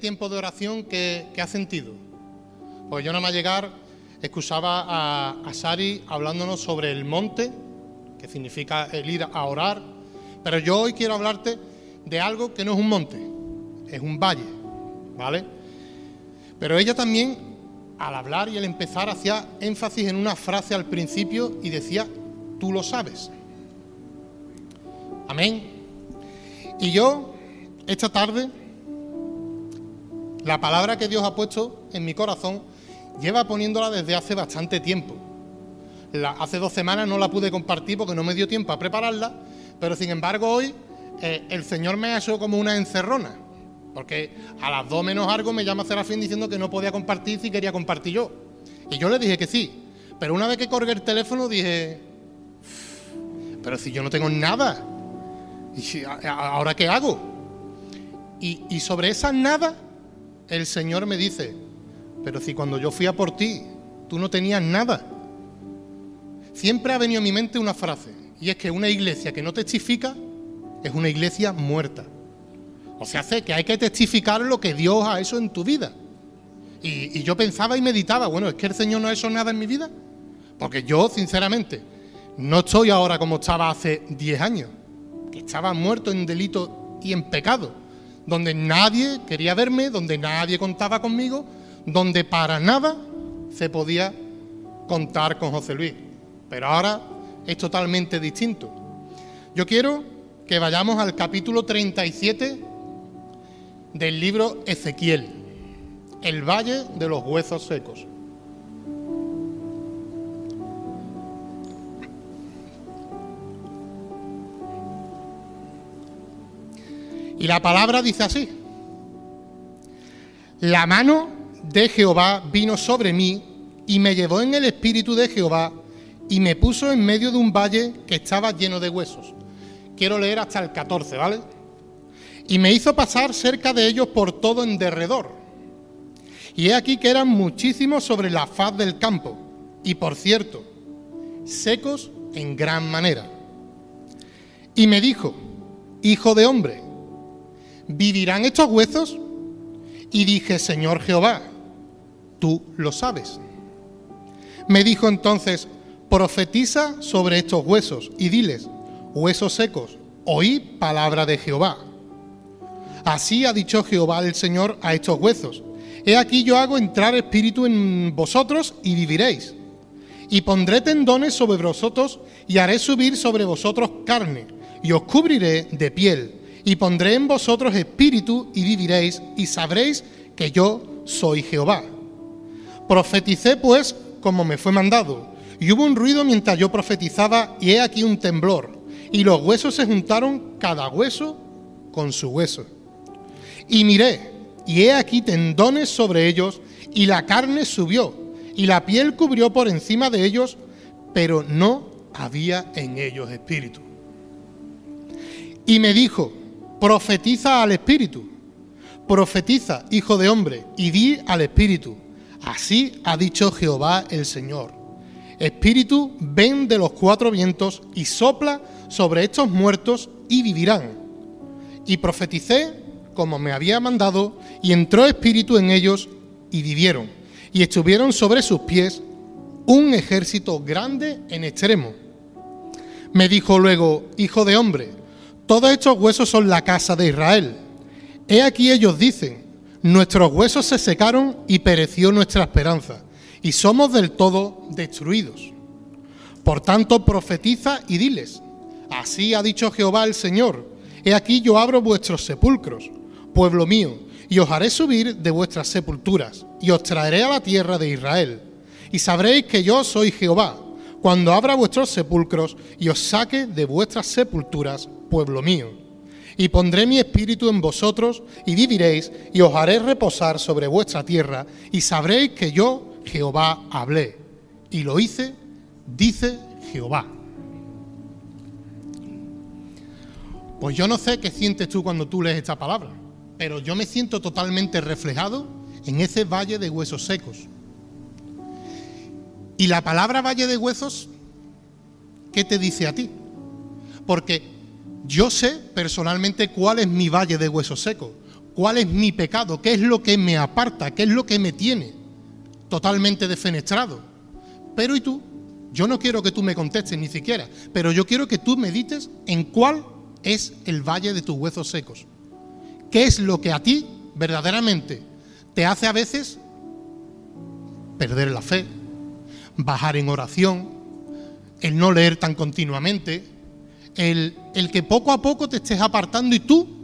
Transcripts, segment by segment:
tiempo de oración, ¿qué, qué has sentido? Pues yo nada más llegar, escuchaba a, a Sari hablándonos sobre el monte, que significa el ir a orar, pero yo hoy quiero hablarte de algo que no es un monte, es un valle, ¿vale? Pero ella también, al hablar y al empezar, hacía énfasis en una frase al principio y decía, tú lo sabes. Amén. Y yo, esta tarde, la palabra que Dios ha puesto en mi corazón, lleva poniéndola desde hace bastante tiempo. Hace dos semanas no la pude compartir porque no me dio tiempo a prepararla, pero sin embargo hoy eh, el Señor me ha hecho como una encerrona, porque a las dos menos algo me llama Serafín diciendo que no podía compartir si quería compartir yo. Y yo le dije que sí, pero una vez que colgué el teléfono dije, pero si yo no tengo nada, ¿y ahora qué hago? Y, y sobre esa nada, el Señor me dice, pero si cuando yo fui a por ti, tú no tenías nada. Siempre ha venido a mi mente una frase, y es que una iglesia que no testifica es una iglesia muerta. O sea, hace que hay que testificar lo que Dios ha hecho en tu vida. Y, y yo pensaba y meditaba, bueno, es que el Señor no ha hecho nada en mi vida. Porque yo, sinceramente, no estoy ahora como estaba hace 10 años, que estaba muerto en delito y en pecado, donde nadie quería verme, donde nadie contaba conmigo, donde para nada se podía contar con José Luis. Pero ahora es totalmente distinto. Yo quiero que vayamos al capítulo 37 del libro Ezequiel, el valle de los huesos secos. Y la palabra dice así, la mano de Jehová vino sobre mí y me llevó en el espíritu de Jehová y me puso en medio de un valle que estaba lleno de huesos. Quiero leer hasta el 14, ¿vale? Y me hizo pasar cerca de ellos por todo en derredor. Y he aquí que eran muchísimos sobre la faz del campo, y por cierto, secos en gran manera. Y me dijo, Hijo de hombre, ¿vivirán estos huesos? Y dije, Señor Jehová, tú lo sabes. Me dijo entonces, profetiza sobre estos huesos y diles, huesos secos, oí palabra de Jehová. Así ha dicho Jehová el Señor a estos huesos. He aquí yo hago entrar espíritu en vosotros y viviréis. Y pondré tendones sobre vosotros y haré subir sobre vosotros carne, y os cubriré de piel, y pondré en vosotros espíritu y viviréis, y sabréis que yo soy Jehová. Profeticé pues como me fue mandado, y hubo un ruido mientras yo profetizaba, y he aquí un temblor, y los huesos se juntaron cada hueso con su hueso. Y miré, y he aquí tendones sobre ellos, y la carne subió, y la piel cubrió por encima de ellos, pero no había en ellos espíritu. Y me dijo, profetiza al espíritu, profetiza, hijo de hombre, y di al espíritu, así ha dicho Jehová el Señor. Espíritu, ven de los cuatro vientos y sopla sobre estos muertos y vivirán. Y profeticé como me había mandado, y entró espíritu en ellos y vivieron. Y estuvieron sobre sus pies un ejército grande en extremo. Me dijo luego, hijo de hombre, todos estos huesos son la casa de Israel. He aquí ellos dicen, nuestros huesos se secaron y pereció nuestra esperanza, y somos del todo destruidos. Por tanto, profetiza y diles, así ha dicho Jehová el Señor, he aquí yo abro vuestros sepulcros, pueblo mío, y os haré subir de vuestras sepulturas, y os traeré a la tierra de Israel. Y sabréis que yo soy Jehová, cuando abra vuestros sepulcros y os saque de vuestras sepulturas, pueblo mío. Y pondré mi espíritu en vosotros, y viviréis, y os haré reposar sobre vuestra tierra, y sabréis que yo, Jehová, hablé. Y lo hice, dice Jehová. Pues yo no sé qué sientes tú cuando tú lees esta palabra, pero yo me siento totalmente reflejado en ese valle de huesos secos. Y la palabra valle de huesos, ¿qué te dice a ti? Porque yo sé personalmente cuál es mi valle de huesos secos, cuál es mi pecado, qué es lo que me aparta, qué es lo que me tiene totalmente defenestrado. Pero ¿y tú? Yo no quiero que tú me contestes ni siquiera, pero yo quiero que tú medites en cuál es el valle de tus huesos secos. ¿Qué es lo que a ti verdaderamente te hace a veces perder la fe, bajar en oración, el no leer tan continuamente, el, el que poco a poco te estés apartando y tú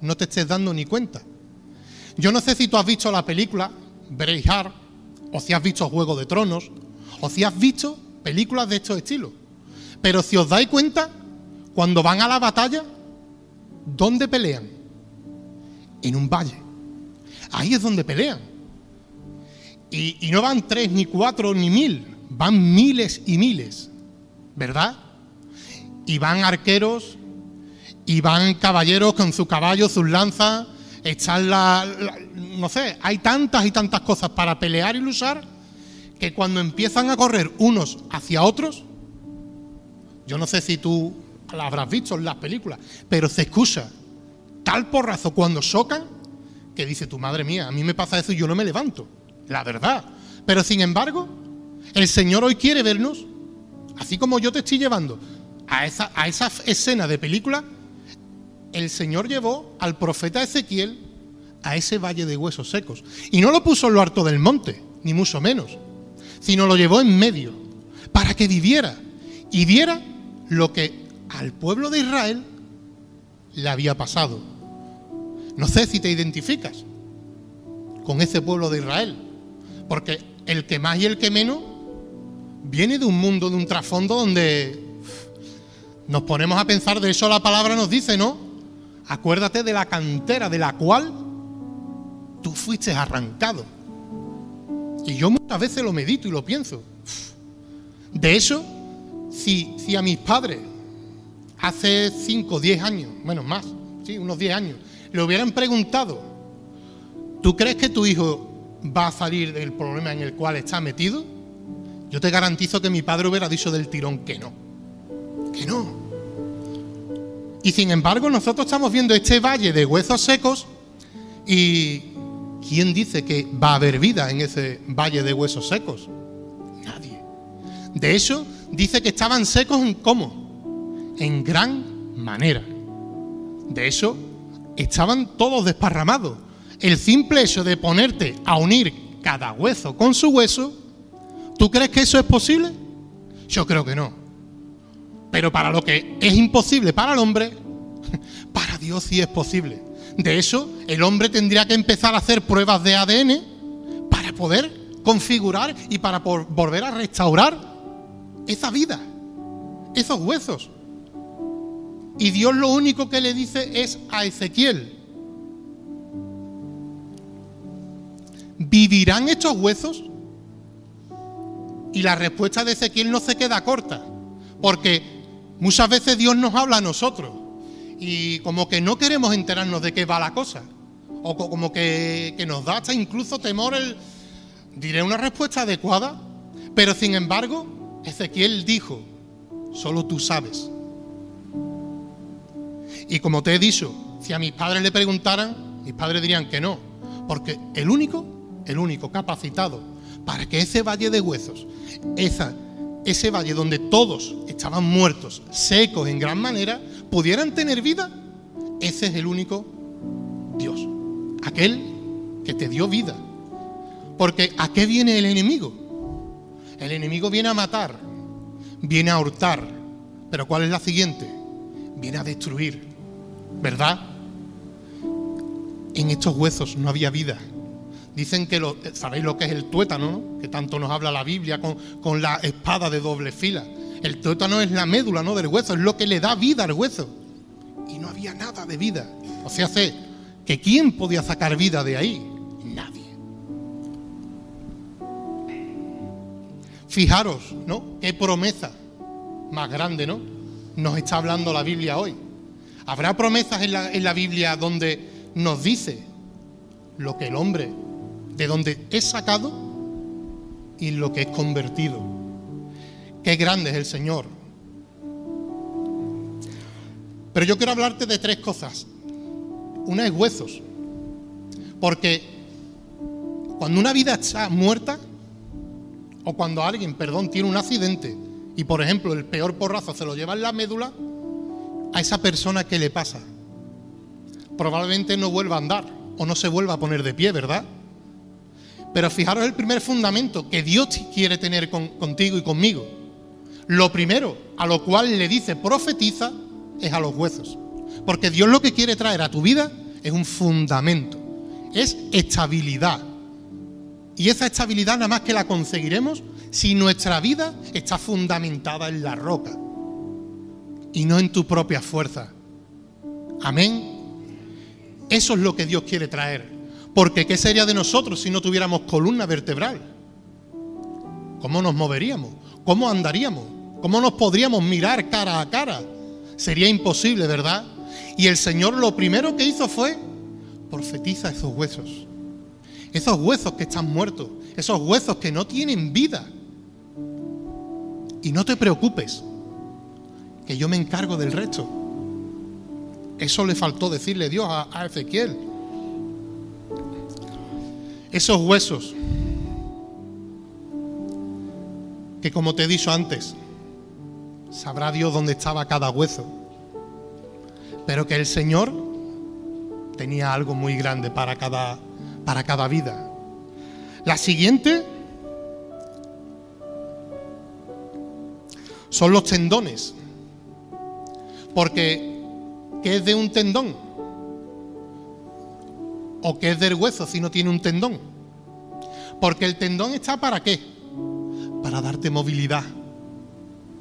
no te estés dando ni cuenta? Yo no sé si tú has visto la película Braveheart, o si has visto Juego de Tronos, o si has visto películas de estos estilos. Pero si os dais cuenta, cuando van a la batalla, ¿dónde pelean? En un valle. Ahí es donde pelean. Y, no van tres, ni cuatro, ni mil, van miles y miles, ¿verdad? Y van arqueros, y van caballeros con sus caballos, sus lanzas, están la, la, no sé, hay tantas y tantas cosas para pelear y luchar que cuando empiezan a correr unos hacia otros, yo no sé si tú la habrás visto en las películas, pero se escucha tal porrazo cuando chocan que dice tu madre mía, a mí me pasa eso y yo no me levanto, la verdad. Pero sin embargo, el Señor hoy quiere vernos, así como yo te estoy llevando a esa, a esa escena de película, el Señor llevó al profeta Ezequiel a ese valle de huesos secos. Y no lo puso en lo harto del monte, ni mucho menos sino lo llevó en medio, para que viviera y viera lo que al pueblo de Israel le había pasado. No sé si te identificas con ese pueblo de Israel, porque el que más y el que menos viene de un mundo, de un trasfondo donde nos ponemos a pensar, de eso la palabra nos dice, ¿no? Acuérdate de la cantera de la cual tú fuiste arrancado. Y yo muchas veces lo medito y lo pienso. De hecho, si, si a mis padres hace 5 o 10 años, bueno, más, sí, unos 10 años, le hubieran preguntado, ¿tú crees que tu hijo va a salir del problema en el cual está metido? Yo te garantizo que mi padre hubiera dicho del tirón que no. Que no. Y sin embargo, nosotros estamos viendo este valle de huesos secos y ¿quién dice que va a haber vida en ese valle de huesos secos? Nadie. De hecho, dice que estaban secos en cómo? En gran manera. De hecho, estaban todos desparramados. El simple hecho de ponerte a unir cada hueso con su hueso, ¿tú crees que eso es posible? Yo creo que no. Pero para lo que es imposible para el hombre, para Dios sí es posible. De hecho, el hombre tendría que empezar a hacer pruebas de ADN para poder configurar y para volver a restaurar esa vida, esos huesos. Y Dios lo único que le dice es a Ezequiel, ¿vivirán estos huesos? Y la respuesta de Ezequiel no se queda corta, porque muchas veces Dios nos habla a nosotros y como que no queremos enterarnos de qué va la cosa. O como que, que nos da hasta incluso temor el... Diré una respuesta adecuada, pero sin embargo, Ezequiel dijo, solo tú sabes. Y como te he dicho, si a mis padres le preguntaran, mis padres dirían que no, porque el único, el único capacitado para que ese valle de huesos, esa, ese valle donde todos estaban muertos, secos en gran manera, pudieran tener vida, ese es el único Dios, aquel que te dio vida. Porque ¿a qué viene el enemigo? El enemigo viene a matar, viene a hurtar, pero ¿cuál es la siguiente? Viene a destruir, ¿verdad? En estos huesos no había vida. Dicen que, lo, ¿sabéis lo que es el tuétano? ¿no? Que tanto nos habla la Biblia con, con la espada de doble fila. El tuétano es la médula ¿no? del hueso, es lo que le da vida al hueso. Y no había nada de vida. O sea, sé que ¿quién podía sacar vida de ahí? Nadie. Fijaros, ¿no? Qué promesa más grande, ¿no? Nos está hablando la Biblia hoy. Habrá promesas en la, en la Biblia donde nos dice lo que el hombre, de donde es sacado y lo que es convertido. Qué grande es el Señor. Pero yo quiero hablarte de tres cosas. Una es huesos, Porque cuando una vida está muerta, o cuando alguien, perdón, tiene un accidente y, por ejemplo, el peor porrazo se lo lleva en la médula, a esa persona, ¿qué le pasa? Probablemente no vuelva a andar o no se vuelva a poner de pie, ¿verdad? Pero fijaros el primer fundamento que Dios quiere tener contigo y conmigo. Lo primero a lo cual le dice profetiza es a los huesos. Porque Dios lo que quiere traer a tu vida es un fundamento, es estabilidad. Y esa estabilidad nada más que la conseguiremos si nuestra vida está fundamentada en la roca y no en tu propia fuerza. Amén. Eso es lo que Dios quiere traer. Porque ¿qué sería de nosotros si no tuviéramos columna vertebral? ¿Cómo nos moveríamos? ¿Cómo andaríamos? ¿Cómo nos podríamos mirar cara a cara? Sería imposible, ¿verdad? Y el Señor lo primero que hizo fue profetiza esos huesos. Esos huesos que están muertos, esos huesos que no tienen vida. Y no te preocupes, que yo me encargo del resto. Eso le faltó decirle Dios a, Ezequiel. Esos huesos, que como te he dicho antes, sabrá Dios dónde estaba cada hueso, pero que el Señor tenía algo muy grande para cada, para cada vida. La siguiente son los tendones. Porque, ¿qué es de un tendón? ¿O qué es del hueso si no tiene un tendón? Porque el tendón está para qué? Para darte movilidad,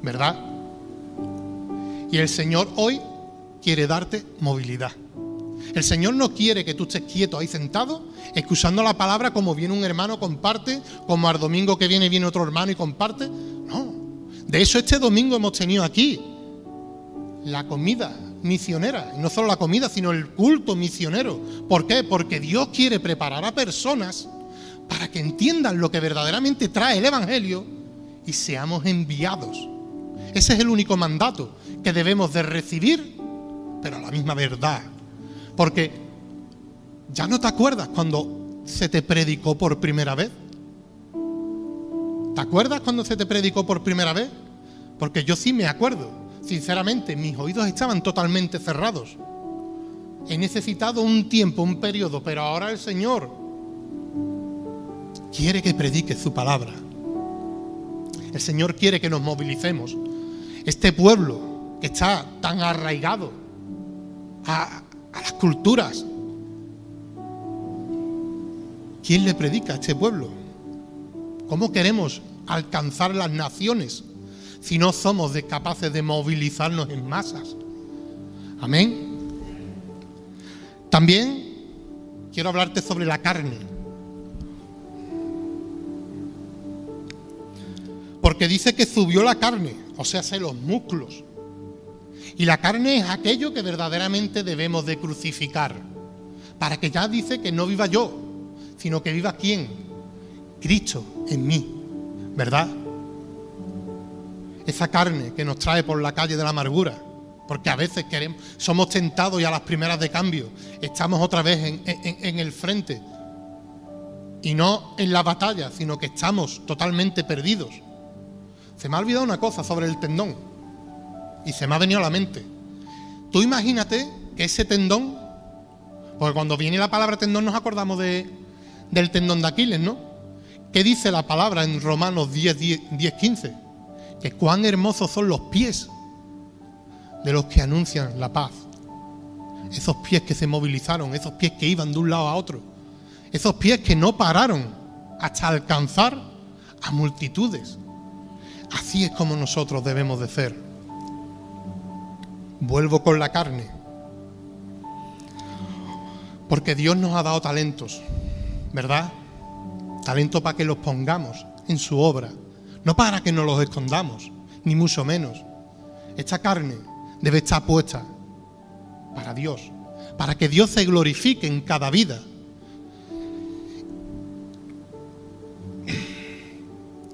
¿verdad? Y el Señor hoy quiere darte movilidad. El Señor no quiere que tú estés quieto ahí sentado, escuchando la palabra como viene un hermano, comparte, como al domingo que viene viene otro hermano y comparte. No. De eso este domingo hemos tenido aquí la comida misionera. Y no solo la comida, sino el culto misionero. ¿Por qué? Porque Dios quiere preparar a personas para que entiendan lo que verdaderamente trae el Evangelio y seamos enviados. Ese es el único mandato que debemos de recibir, pero a la misma verdad. Porque ya no te acuerdas cuando se te predicó por primera vez. ¿Te acuerdas cuando se te predicó por primera vez? Porque yo sí me acuerdo. Sinceramente, mis oídos estaban totalmente cerrados. He necesitado un tiempo, un periodo, pero ahora el Señor quiere que predique su palabra. El Señor quiere que nos movilicemos. Este pueblo que está tan arraigado a, a las culturas, ¿quién le predica a este pueblo? ¿Cómo queremos alcanzar las naciones? Si no somos capaces de movilizarnos en masas. Amén. También quiero hablarte sobre la carne. Porque dice que subió la carne, o sea, se los músculos. Y la carne es aquello que verdaderamente debemos de crucificar. Para que ya dice que no viva yo, sino que viva quién? Cristo en mí. ¿Verdad? Esa carne que nos trae por la calle de la amargura. Porque a veces queremos, somos tentados y a las primeras de cambio estamos otra vez en, el frente. Y no en la batalla, sino que estamos totalmente perdidos. Se me ha olvidado una cosa sobre el tendón. Y se me ha venido a la mente. Tú imagínate que ese tendón, porque cuando viene la palabra tendón nos acordamos de, del tendón de Aquiles, ¿no? ¿Qué dice la palabra en Romanos 10, 10, 10 15? Que cuán hermosos son los pies de los que anuncian la paz. Esos pies que se movilizaron, esos pies que iban de un lado a otro, esos pies que no pararon hasta alcanzar a multitudes. Así es como nosotros debemos de ser. Vuelvo con la carne. Porque Dios nos ha dado talentos, ¿verdad? Talento para que los pongamos en su obra. No para que nos los escondamos, ni mucho menos. Esta carne debe estar puesta para Dios, para que Dios se glorifique en cada vida.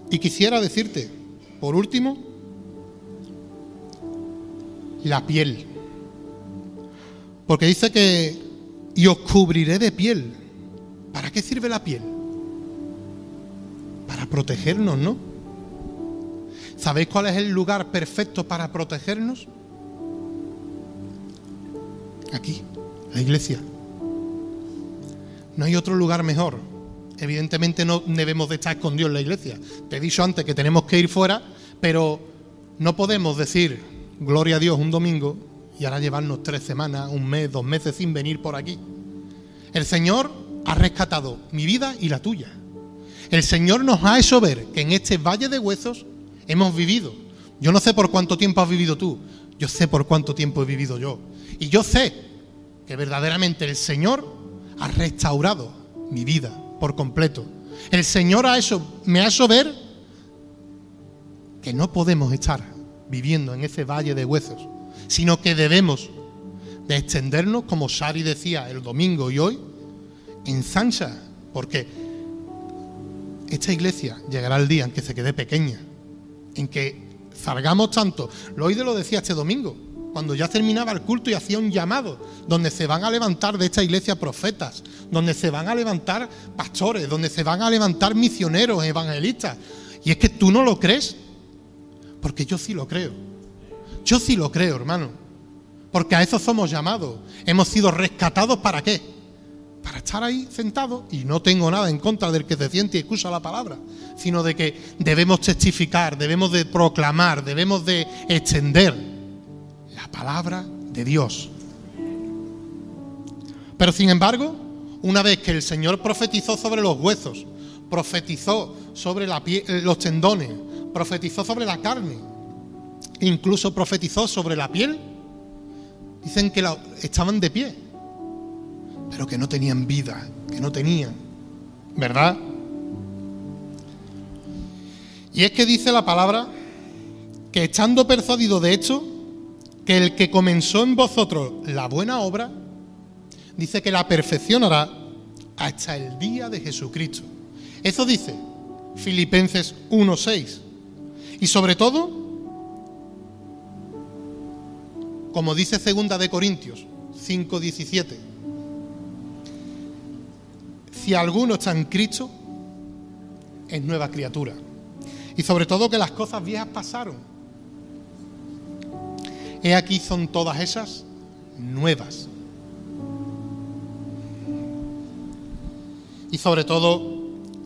Y quisiera decirte, por último, la piel. Porque dice que, y os cubriré de piel, ¿Para qué sirve la piel? Para protegernos, ¿no? ¿Sabéis cuál es el lugar perfecto para protegernos? Aquí, la iglesia. No hay otro lugar mejor. Evidentemente no debemos de estar escondidos en la iglesia. Te he dicho antes que tenemos que ir fuera, pero no podemos decir, gloria a Dios, un domingo y ahora llevarnos tres semanas, un mes, dos meses sin venir por aquí. El Señor ha rescatado mi vida y la tuya. El Señor nos ha hecho ver que en este valle de huesos hemos vivido. Yo no sé por cuánto tiempo has vivido tú, yo sé por cuánto tiempo he vivido yo. Y yo sé que verdaderamente el Señor ha restaurado mi vida por completo. El Señor ha hecho, me ha hecho ver que no podemos estar viviendo en ese valle de huesos, sino que debemos de extendernos, como Sari decía el domingo y hoy, en Sancha, porque esta iglesia llegará el día en que se quede pequeña, en que salgamos tanto. Lo de lo decía este domingo, cuando ya terminaba el culto y hacía un llamado, donde se van a levantar de esta iglesia profetas, donde se van a levantar pastores, donde se van a levantar misioneros, evangelistas. Y es que tú no lo crees, porque yo sí lo creo. Yo sí lo creo, hermano. Porque a eso somos llamados. Hemos sido rescatados para qué? Para estar ahí sentados. Y no tengo nada en contra del que se siente y escucha la palabra. Sino de que debemos testificar, debemos de proclamar, debemos de extender palabra de Dios. Pero sin embargo, una vez que el Señor profetizó sobre los huesos, profetizó sobre la eh, los tendones, profetizó sobre la carne, incluso profetizó sobre la piel, dicen que estaban de pie, pero que no tenían vida, que no tenían, ¿verdad? Y es que dice la palabra que estando persuadido de hecho, que el que comenzó en vosotros la buena obra, dice que la perfeccionará hasta el día de Jesucristo. Eso dice Filipenses 1.6. Y sobre todo, como dice segunda de Corintios 5.17, si alguno está en Cristo, es nueva criatura. Y sobre todo que las cosas viejas pasaron He aquí son todas esas nuevas. Y sobre todo,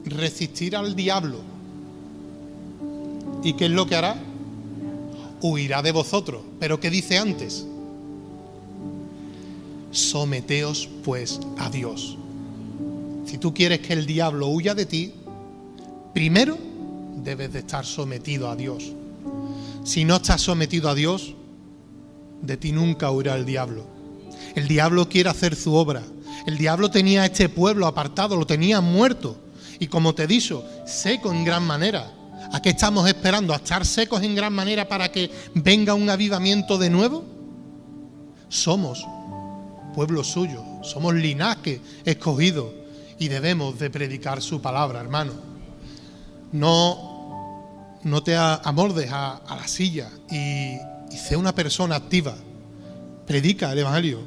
resistir al diablo. ¿Y qué es lo que hará? Huirá de vosotros. Pero ¿qué dice antes? Someteos pues a Dios. Si tú quieres que el diablo huya de ti, primero debes de estar sometido a Dios. Si no estás sometido a Dios, de ti nunca huirá el diablo. El diablo quiere hacer su obra. El diablo tenía a este pueblo apartado, lo tenía muerto. Y como te he dicho, seco en gran manera. ¿A qué estamos esperando? ¿A estar secos en gran manera para que venga un avivamiento de nuevo? Somos pueblo suyo, somos linaje escogido y debemos de predicar su palabra, hermano. No, no te amordes a, a la silla y, y sé una persona activa. Predica el Evangelio,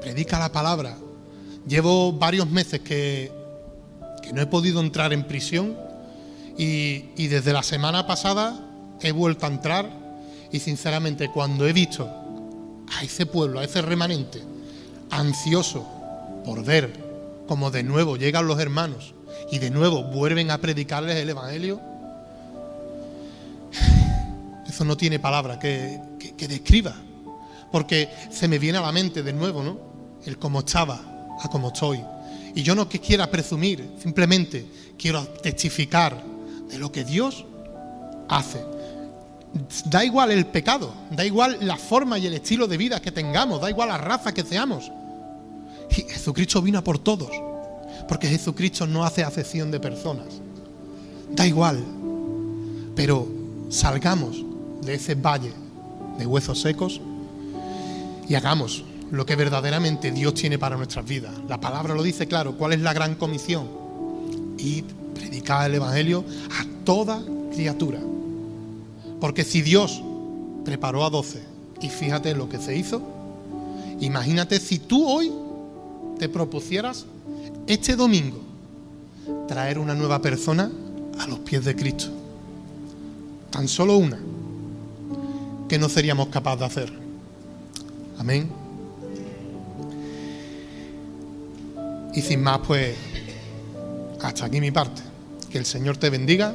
predica la palabra. Llevo varios meses que, que no he podido entrar en prisión y, y desde la semana pasada he vuelto a entrar y sinceramente cuando he visto a ese pueblo, a ese remanente, ansioso por ver cómo de nuevo llegan los hermanos y de nuevo vuelven a predicarles el Evangelio, eso no tiene palabra que, describa. Porque se me viene a la mente de nuevo, ¿no? El cómo estaba a cómo estoy. Y yo no que quiera presumir, simplemente quiero testificar de lo que Dios hace. Da igual el pecado, da igual la forma y el estilo de vida que tengamos, da igual la raza que seamos. Jesucristo vino por todos, porque Jesucristo no hace acepción de personas. Da igual, pero salgamos de ese valle de huesos secos y hagamos lo que verdaderamente Dios tiene para nuestras vidas. La palabra lo dice claro. ¿Cuál es la gran comisión? Y predicar el Evangelio a toda criatura. Porque si Dios preparó a doce y fíjate lo que se hizo, imagínate si tú hoy te propusieras este domingo traer una nueva persona a los pies de Cristo. Tan solo una que no seríamos capaces de hacer. Amén. Y sin más, pues, hasta aquí mi parte. Que el Señor te bendiga